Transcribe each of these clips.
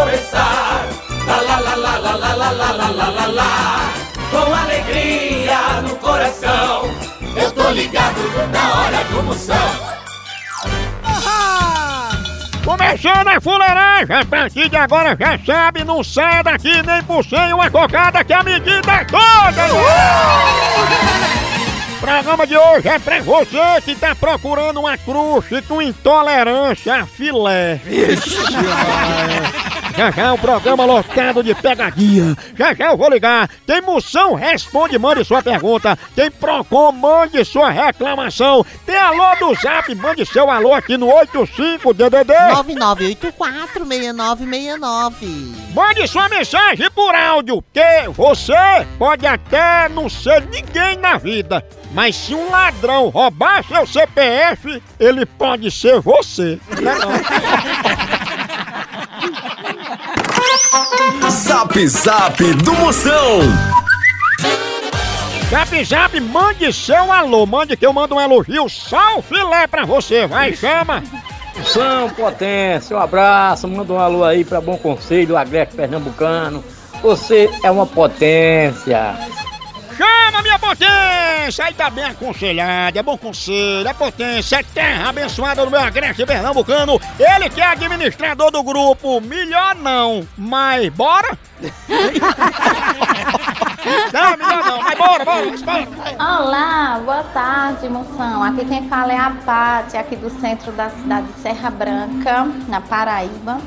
começar. Lá, lá, lá, lá, lá, lá, lá, lá, lá, lá, lá, lá. Com alegria no coração. Eu tô ligado na hora do Moção. Começando a fuleiragem, a partir de agora já sabe, não sai daqui nem por cem uma cocada que a medida é toda! O programa de hoje é pra você que tá procurando uma crush com intolerância a filé. Já já o programa lotado de pegadinha. Já já eu vou ligar. Tem moção, responde, mande sua pergunta. Tem Procon, mande sua reclamação. Tem alô do Zap, mande seu alô aqui no 85DDD. 99846969. Mande sua mensagem por áudio, que você pode até não ser ninguém na vida. Mas se um ladrão roubar seu CPF, ele pode ser você. Não é não? Zap Zap do Moção. Zap Zap, mande seu alô, mande que eu mando um elogio, só o filé pra você, vai, chama! São Potência, um abraço, manda um alô aí pra Bom Conselho, Agreste Pernambucano. Você é uma potência. Chama minha potência! Aí tá bem aconselhado, é bom conselho, é potência, é terra abençoada do meu agreste pernambucano. Ele que é administrador do grupo, melhor não, mas bora? não, melhor não, mas bora, bora, bora. Olá, boa tarde, moção. Aqui quem fala é a Pati, aqui do centro da cidade de Serra Branca, na Paraíba.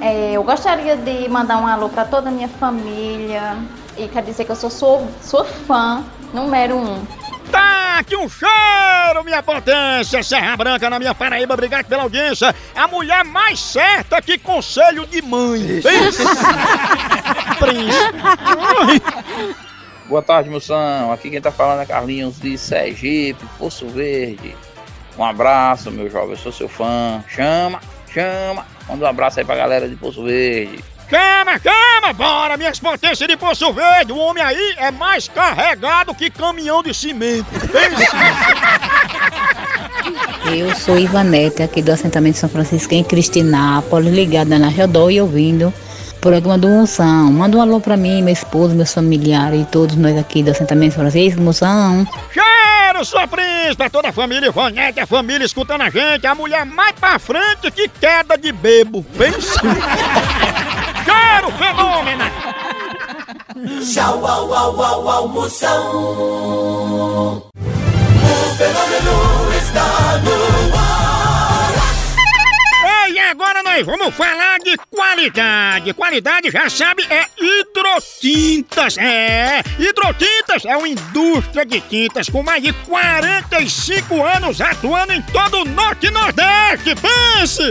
É, eu gostaria de mandar um alô para toda a minha família e quero dizer que eu sou sua, sua fã número um. Tá aqui um cheiro, minha potência, Serra Branca na minha Paraíba, obrigado pela audiência. A mulher mais certa que conselho de mãe. Príncipe. Boa tarde, moção. Aqui quem tá falando é Carlinhos de Sergipe, Poço Verde. Um abraço, meu jovem. Eu sou seu fã. Chama, chama. Manda um abraço aí pra galera de Poço Verde. Chama, chama, bora, minhas potências de Poço Verde. O homem aí é mais carregado que caminhão de cimento. Eu sou Ivanete, aqui do assentamento São Francisco, em Cristinápolis, ligada na Rodó e ouvindo o programa do Moção. Manda um alô pra mim, meu esposo, meus familiares e todos nós aqui do assentamento São Francisco, Moção. Cheiro, sua príncipe, toda a família Ivonete, a família escutando a gente, a mulher mais pra frente que queda de bebo. Pensa. Cheiro, fenômeno. Tchau, au, au, au, au, Moção. O fenômeno está no ar. Ei, agora nós vamos falar de qualidade. Qualidade, já sabe, é hidrotintas. É, hidrotintas é uma indústria de tintas com mais de 45 anos atuando em todo o Norte e Nordeste. Pense!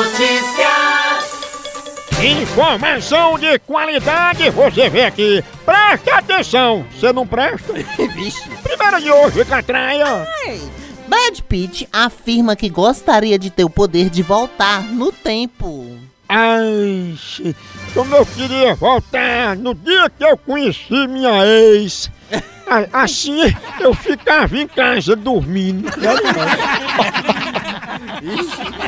Informação de qualidade, você vê aqui. Preste atenção, você não presta? Primeira de hoje, Catraia. Brad Pitt afirma que gostaria de ter o poder de voltar no tempo. Ai, como eu queria voltar no dia que eu conheci minha ex. Assim eu ficava em casa dormindo.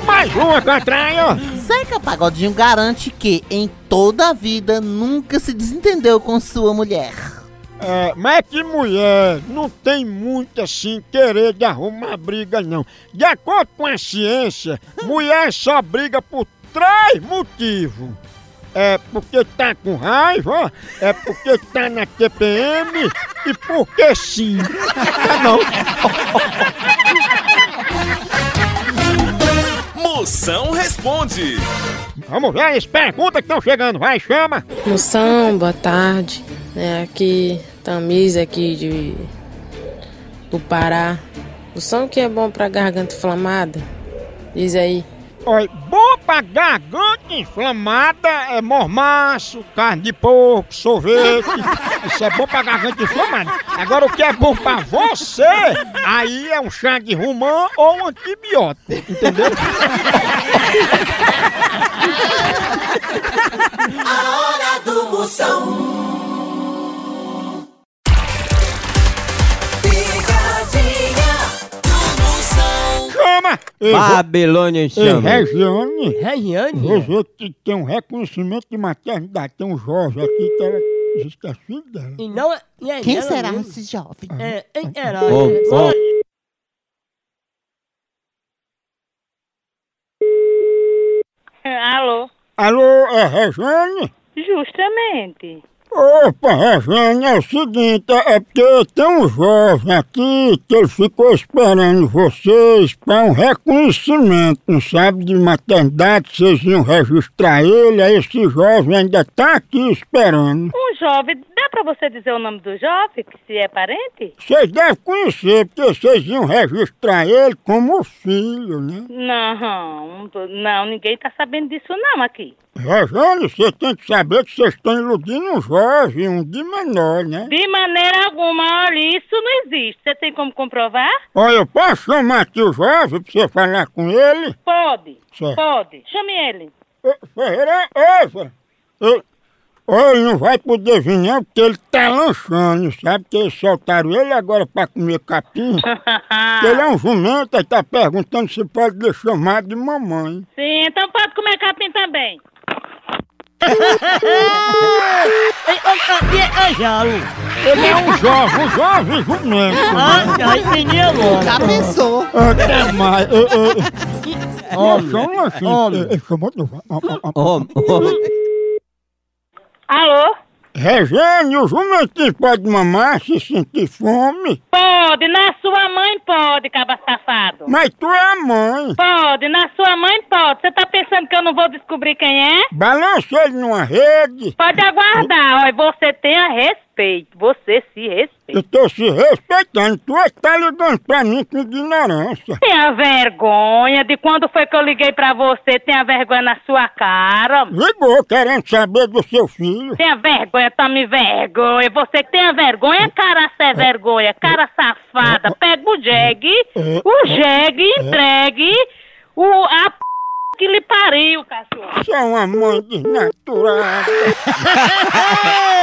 Mais uma, Catraia! Zeca Pagodinho garante que em toda a vida nunca se desentendeu com sua mulher. É, mas é que mulher não tem muito assim querer de arrumar briga, não. De acordo com a ciência, mulher só briga por três motivos. É porque tá com raiva, é porque tá na TPM e porque sim. Não? Moção responde. Vamos ver as perguntas que estão chegando. Vai, chama. Moção, boa tarde. É aqui, Tamisa aqui de do Pará. Moção que é bom pra garganta inflamada? Diz aí. Olha, bom pra garganta inflamada é mormaço, carne de porco, sorvete. Isso é bom pra garganta inflamada. Agora, o que é bom pra você, aí é um chá de romã ou um antibiótico, entendeu? A hora do Moção. Chama! Babilônia chama. Regiane, Regiane? você que tem um reconhecimento de maternidade. Tem um Jorge aqui que ela diz que é filho dela. E não é. e é Quem será mesmo. esse jovem? É, é, era. Bom, é, bom. Alô? Alô, é Regiane? Justamente. Opa, Regiane, é o seguinte, é porque tem um jovem aqui que ele ficou esperando vocês para um reconhecimento, não sabe, de maternidade, vocês iam registrar ele, aí esse jovem ainda tá aqui esperando. Um jovem, dá pra você dizer o nome do jovem, que se é parente? Vocês devem conhecer, porque vocês iam registrar ele como filho, né? Não, não, ninguém tá sabendo disso não aqui. Regiane, você tem que saber que vocês estão iludindo um jovem, um de menor, né? De maneira alguma, olha, isso não existe. Você tem como comprovar? Olha, eu posso chamar aqui o jovem pra você falar com ele? Pode, Certo. pode. Chame ele. Ferreira, essa. Ele, ó, ele não vai poder vir não, porque ele tá lanchando, sabe? Que eles soltaram ele agora pra comer capim. Porque ele é um jumento e tá perguntando se pode lhe chamar de mamãe. Sim, então pode comer capim também. Ei, ô, ô, Ei, Jalo. Ele é um jovem, um jovem jumento. Ah, né? já entendi agora. Já pensou? Até mais. Ô, ô, ô. Homem. Só um lanchinho. Homem. Ele chamou de novo. Ó, ó, ó. Homem, homem. Alô? Regênio, o jumentinho pode mamar se sentir fome. Pode, na sua mãe pode, caba safado. Mas tu é a mãe. Pode, na sua mãe pode. Você tá pensando que eu não vou descobrir quem é? Balança ele numa rede. Pode aguardar, olha, você tenha respeito, você se respeita. Eu tô se respeitando. Tu é que tá ligando pra mim com ignorância. Tenha vergonha de quando foi que eu liguei pra você, tenha vergonha na sua cara. Ligou querendo saber do seu filho. Tenha vergonha, tome vergonha. Você que tenha vergonha, cara sem vergonha, cara safada. Pega o jegue, o jegue, entregue o, a p... que lhe pariu, cachorro. Você é uma mãe desnaturada.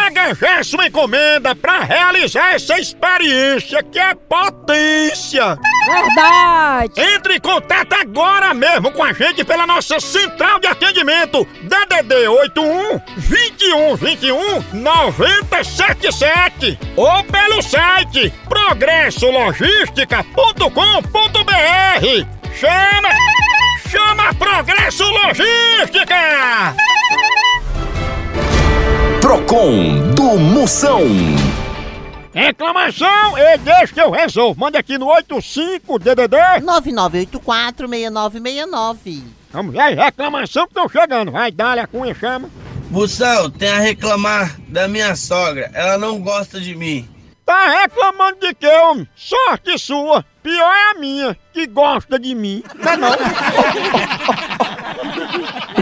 Traga já sua encomenda pra realizar essa experiência que é potência! Verdade! Entre em contato agora mesmo com a gente pela nossa central de atendimento DDD 81 21 21 977 ou pelo site progressologística.com.br. Chama! Chama Progresso Logística! Procon do Moção. Reclamação, e deixa que eu resolvo. Manda aqui no 85 DDD 9984-6969. Vamos lá, reclamação que estão chegando. Vai, dá-lhe a cunha, chama. Moção, tem a reclamar da minha sogra. Ela não gosta de mim. Tá reclamando de quê, homem? Sorte sua. Pior é a minha, que gosta de mim. Não é não?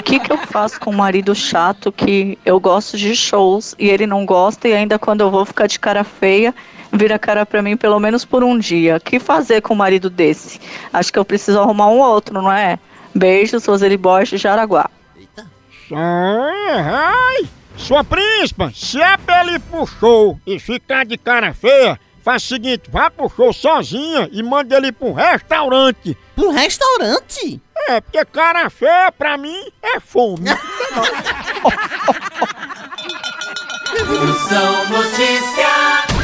O que, que eu faço com um marido chato que eu gosto de shows e ele não gosta e ainda quando eu vou ficar de cara feia, vira cara pra mim pelo menos por um dia. O que fazer com um marido desse? Acho que eu preciso arrumar um outro, não é? Beijos, Roseli Borges de Jaraguá. Ai, sua príncipa, se é pra ele ir pro show e ficar de cara feia, faz o seguinte, vá pro show sozinha e manda ele pro restaurante. Pro restaurante? É, porque cara feia pra mim é fome. Moção Notícias.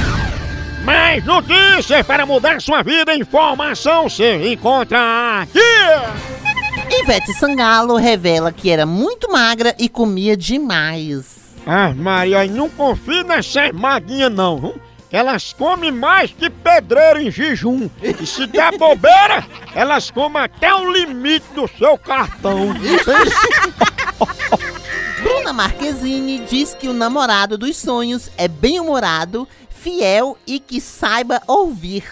Mais notícias para mudar sua vida, informação você encontra aqui. Ivete Sangalo revela que era muito magra e comia demais. Ah, Maria, não confie nessas maguinhas não, viu? Elas comem mais que pedreiro em jejum. E se der bobeira, elas comem até o limite do seu cartão. Bruna Marquezine diz que o namorado dos sonhos é bem-humorado, fiel e que saiba ouvir.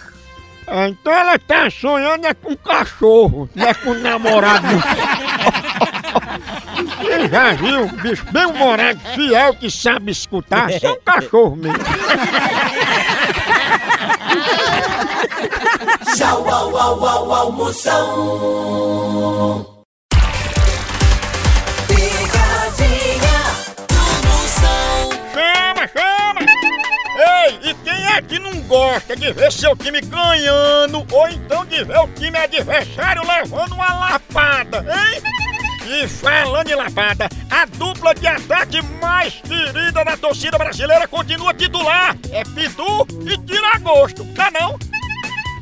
Ah, então ela tá sonhando é com cachorro, não é com namorado. Você já viu um bicho bem-humorado, fiel, que sabe escutar? Só um cachorro mesmo. Tchau, au, au, au, au, Moção. Picadinha do Moção. Chama, chama! Ei, e quem é que não gosta de ver seu time ganhando ou então de ver o time adversário levando uma lapada, hein? E falando em lapada, a dupla de ataque mais querida da torcida brasileira continua titular. É Pitu e Tiragosto, tá não?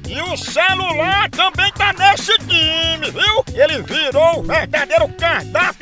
E o celular também tá nesse time, viu? Ele virou o verdadeiro cardápio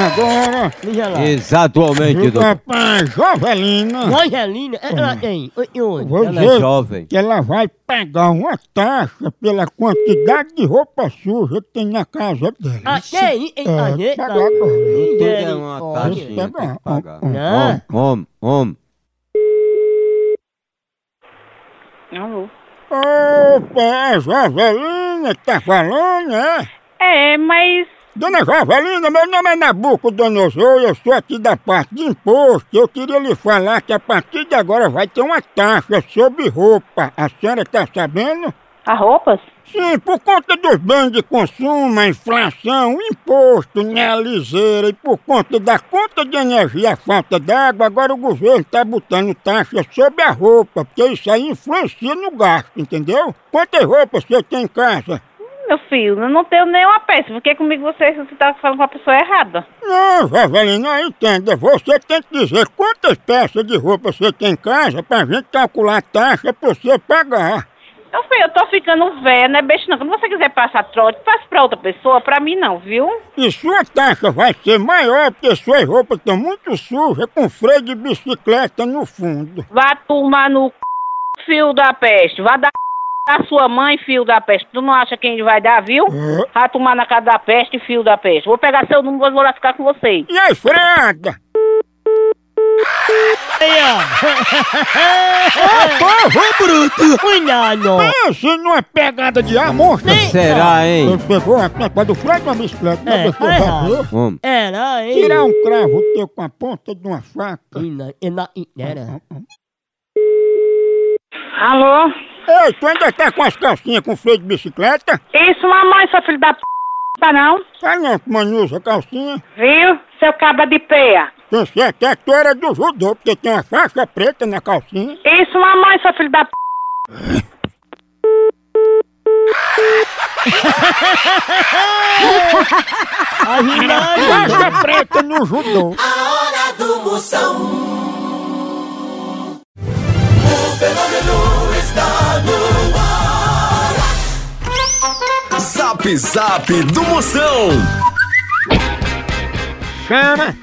Agora, Exatamente, o doutor. papai Jovelina. Angelina, ela tem. e onde? Vou Ela é dizer jovem. que ela vai pagar uma taxa pela quantidade de roupa suja que tem na casa dela. Ah, tem? É, Ah, né? pagar Ah, agora. Tudo é uma taxinha, tem que pagar. Não. Homem, homem. Alô? Opa, é a Jovelina que tá falando, né? É, mas Dona Jovelina, meu nome é Nabucodonosor, eu sou aqui da parte de imposto. Eu queria lhe falar que a partir de agora vai ter uma taxa sobre roupa. A senhora tá sabendo? a roupas? Sim, por conta dos bens de consumo, a inflação, o imposto, né, a liseira e por conta da conta de energia, a falta d'água, agora o governo tá botando taxa sobre a roupa, porque isso aí influencia no gasto, entendeu? Quantas roupas você tem em casa? Meu filho, eu não tenho nenhuma peça. Porque comigo você, você tá falando com a pessoa errada. Não, Jovelina, entenda. Você tem que dizer quantas peças de roupa você tem em casa pra gente calcular a taxa pra você pagar. Eu, filho, eu tô ficando velha, não é beijo não. Quando você quiser passar trote, passe pra outra pessoa, pra mim não, viu? E sua taxa vai ser maior porque suas roupas estão muito sujas com freio de bicicleta no fundo. Vá tomar no c... fio da peste. Vá dar a sua mãe, fio da peste. Tu não acha quem vai dar, viu? Vá tomar na casa da peste, fio da peste. Vou pegar seu número e vou lá ficar com você. E aí? Ô, povo bruto! Cuidado! Pense numa pegada de amor. Será, hein? Pegou a tampa do freio da bicicleta, É, errado. Homem. Era, hein? Tirar um cravo teu com a ponta de uma faca. Ina- ina- Era. Alô? Ei, tu ainda tá com as calcinhas com freio de bicicleta? Isso, mamãe, seu filho da p... tá não? Tá não, que mãe usa calcinha. Viu? Seu caba de peia. Pensei até que tu era do judô, porque tem uma faixa preta na calcinha. Isso, mamãe, seu filho da p... Faixa preta no judô. A hora do Moção. Zap Zap do Moção. Chama,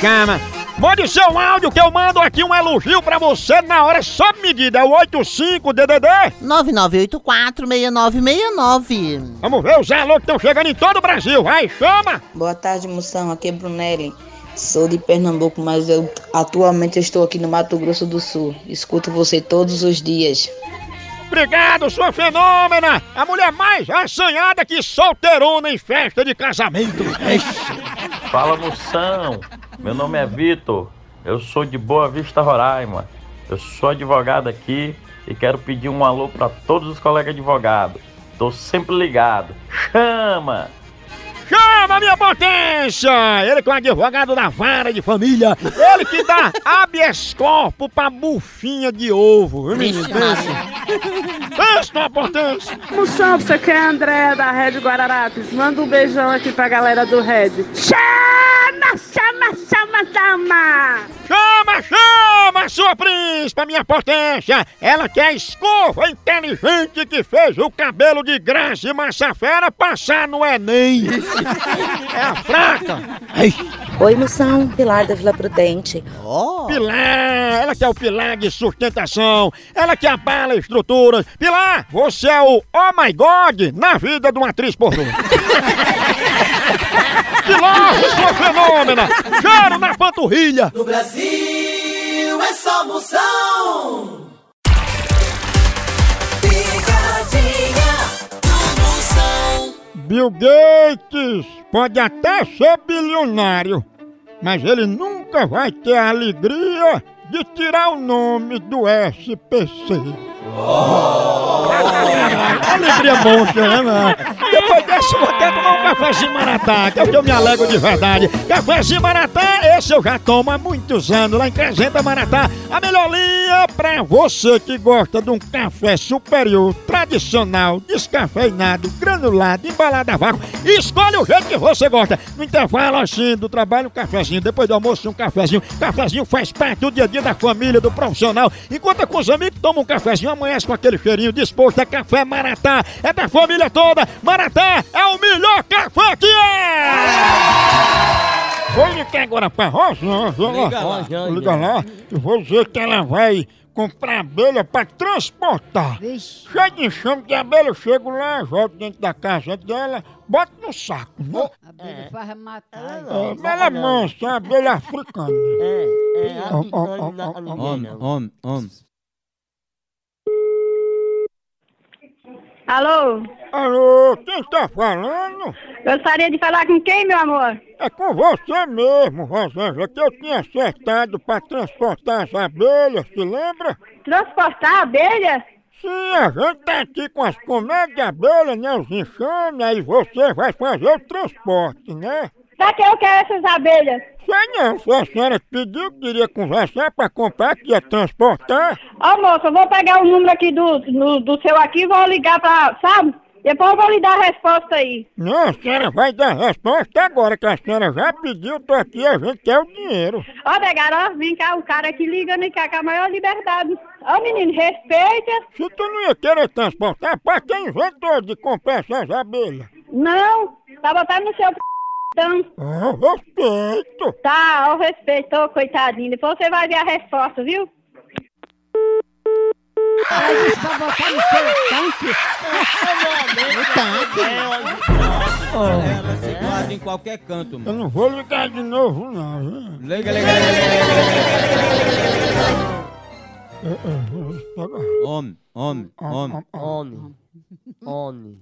chama. Mande seu áudio que eu mando aqui um elogio pra você na hora sob medida. É o 85DDD. 9984-6969. Vamos ver os alô que estão chegando em todo o Brasil. Vai, chama. Boa tarde, moção. Aqui é Brunelli. Sou de Pernambuco, mas eu atualmente estou aqui no Mato Grosso do Sul. Escuto você todos os dias. Obrigado, sua fenômena. A mulher mais assanhada que solteirona em festa de casamento. Fala moção, meu nome é Vitor, eu sou de Boa Vista, Roraima. Eu sou advogado aqui e quero pedir um alô para todos os colegas advogados. Tô sempre ligado. Chama! Chama, minha potência! Ele que é o advogado da vara de família. Ele que dá habeas corpus pra bufinha de ovo. viu, menino? Pensa. Numa potência. Moção, você quer a Andréia da Red Guararapes? Manda um beijão aqui pra galera do Red. Chama, chama, chama, chama! Chama, chama, sua príncipe, minha potência! Ela que é a escova inteligente que fez o cabelo de Graça e Massafera passar no Enem. É a fraca. Oi, moção, Pilar da Vila Prudente. Pilar, ela que é o pilar de sustentação, ela que abala estruturas. Pilar, você é o oh my god na vida de uma atriz pornô. Pilar, sua fenômena, cheiro na panturrilha. No Brasil é só Moção. Picadinha do Moção. Bill Gates pode até ser bilionário, mas ele nunca vai ter a alegria de tirar o nome do SPC. Alegria monstra, né? Depois dessa, eu até tomar um cafezinho maratá, que é o que eu me alegro de verdade. Cafezinho maratá, esse eu já tomo há muitos anos, lá em Crescenta Maratá. A melhor linha pra você que gosta de um café superior, tradicional, descafeinado, granulado, embalado a vácuo. Escolhe o jeito que você gosta. No intervalo, assim, do trabalho, um cafezinho. Depois do almoço, um cafezinho. Cafezinho faz parte do dia a dia da família, do profissional. Enquanto com os amigos, toma um cafezinho, amanhece com aquele cheirinho disposto. É café Maratá, é da família toda. Maratá é o melhor café que é! Vou ligar agora pra Rosângela. Liga lá. Liga lá. Eu vou dizer que ela vai comprar abelha pra transportar. Cheio de enxame de abelha, eu chego lá, jogo dentro da casa dela, boto no saco. Né? É. Vai matar. É, mas ela é mansa, é uma abelha africana. É, é, ó. Homem, homem, homem. Alô? Alô, quem tá falando? Gostaria de falar com quem, meu amor? É com você mesmo, Rosângela, que eu tinha acertado pra transportar as abelhas, se lembra? Transportar abelha? Sim, a gente tá aqui com as colmenas de abelha, né, os enxames, aí você vai fazer o transporte, né? Pra que eu quero essas abelhas? Sei não, se a senhora pediu que queria conversar pra comprar, que ia transportar. Ó, moça, eu vou pegar o número aqui do, do, do seu aqui e vou ligar pra, sabe? Depois eu vou lhe dar a resposta aí. Não, a senhora vai dar a resposta agora, que a senhora já pediu, tô aqui, a gente quer o dinheiro. Ó, Negara, ó, vem cá, o cara aqui ligando e quer com a maior liberdade. Ô menino, respeita. Se tu não ia querer transportar, pra quem inventou de comprar essas abelhas? Não, tá botando no seu p... então. Ah, respeito. Tá, ó, respeitou, coitadinho. Depois você vai ver a resposta, viu? Aí disse pra botar no seu tanque. Ela se guarda em qualquer canto, Eu mano. não vou ligar de novo, não. viu? Liga, liga, liga, liga, liga, É, é, pegar. Homem, homem, homem. Homem. Homem.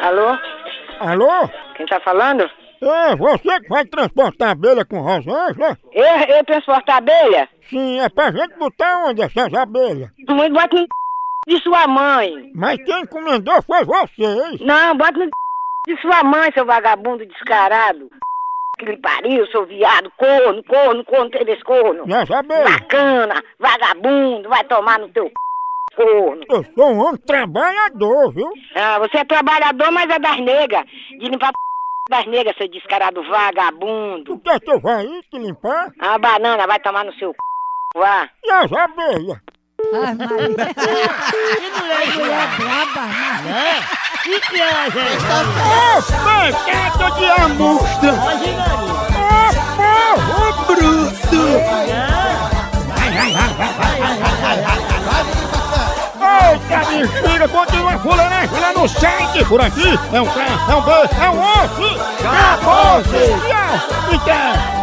Alô? Alô? Quem tá falando? É, você que vai transportar abelha com Rosângela? Eu, eu transportar abelha? Sim, é pra gente botar onde essas abelhas? Muito bota no de sua mãe. Mas quem encomendou foi vocês. Não, bota no de sua mãe, seu vagabundo descarado. Que lhe pariu, seu viado, corno, corno, corno, tem corno. As abelhas? Bacana, vagabundo, vai tomar no teu corno. Eu sou um homem trabalhador, viu? Ah, você é trabalhador, mas é das negas. De limpar das negas, seu descarado vagabundo. Tu quer que eu vá aí te limpar? A banana vai tomar no seu c... Vá. E as abelhas? Ai, Maria. Que mulher, mulher braba, Maria. Que que é, gente? Ô, pecado de amostra! Hoje, Maria. Ô, porro bruto! Eita, bexiga, continua fuleiragem lá no site por aqui. É um K, é um B, é um osso! Acabou-se! E é, e quer?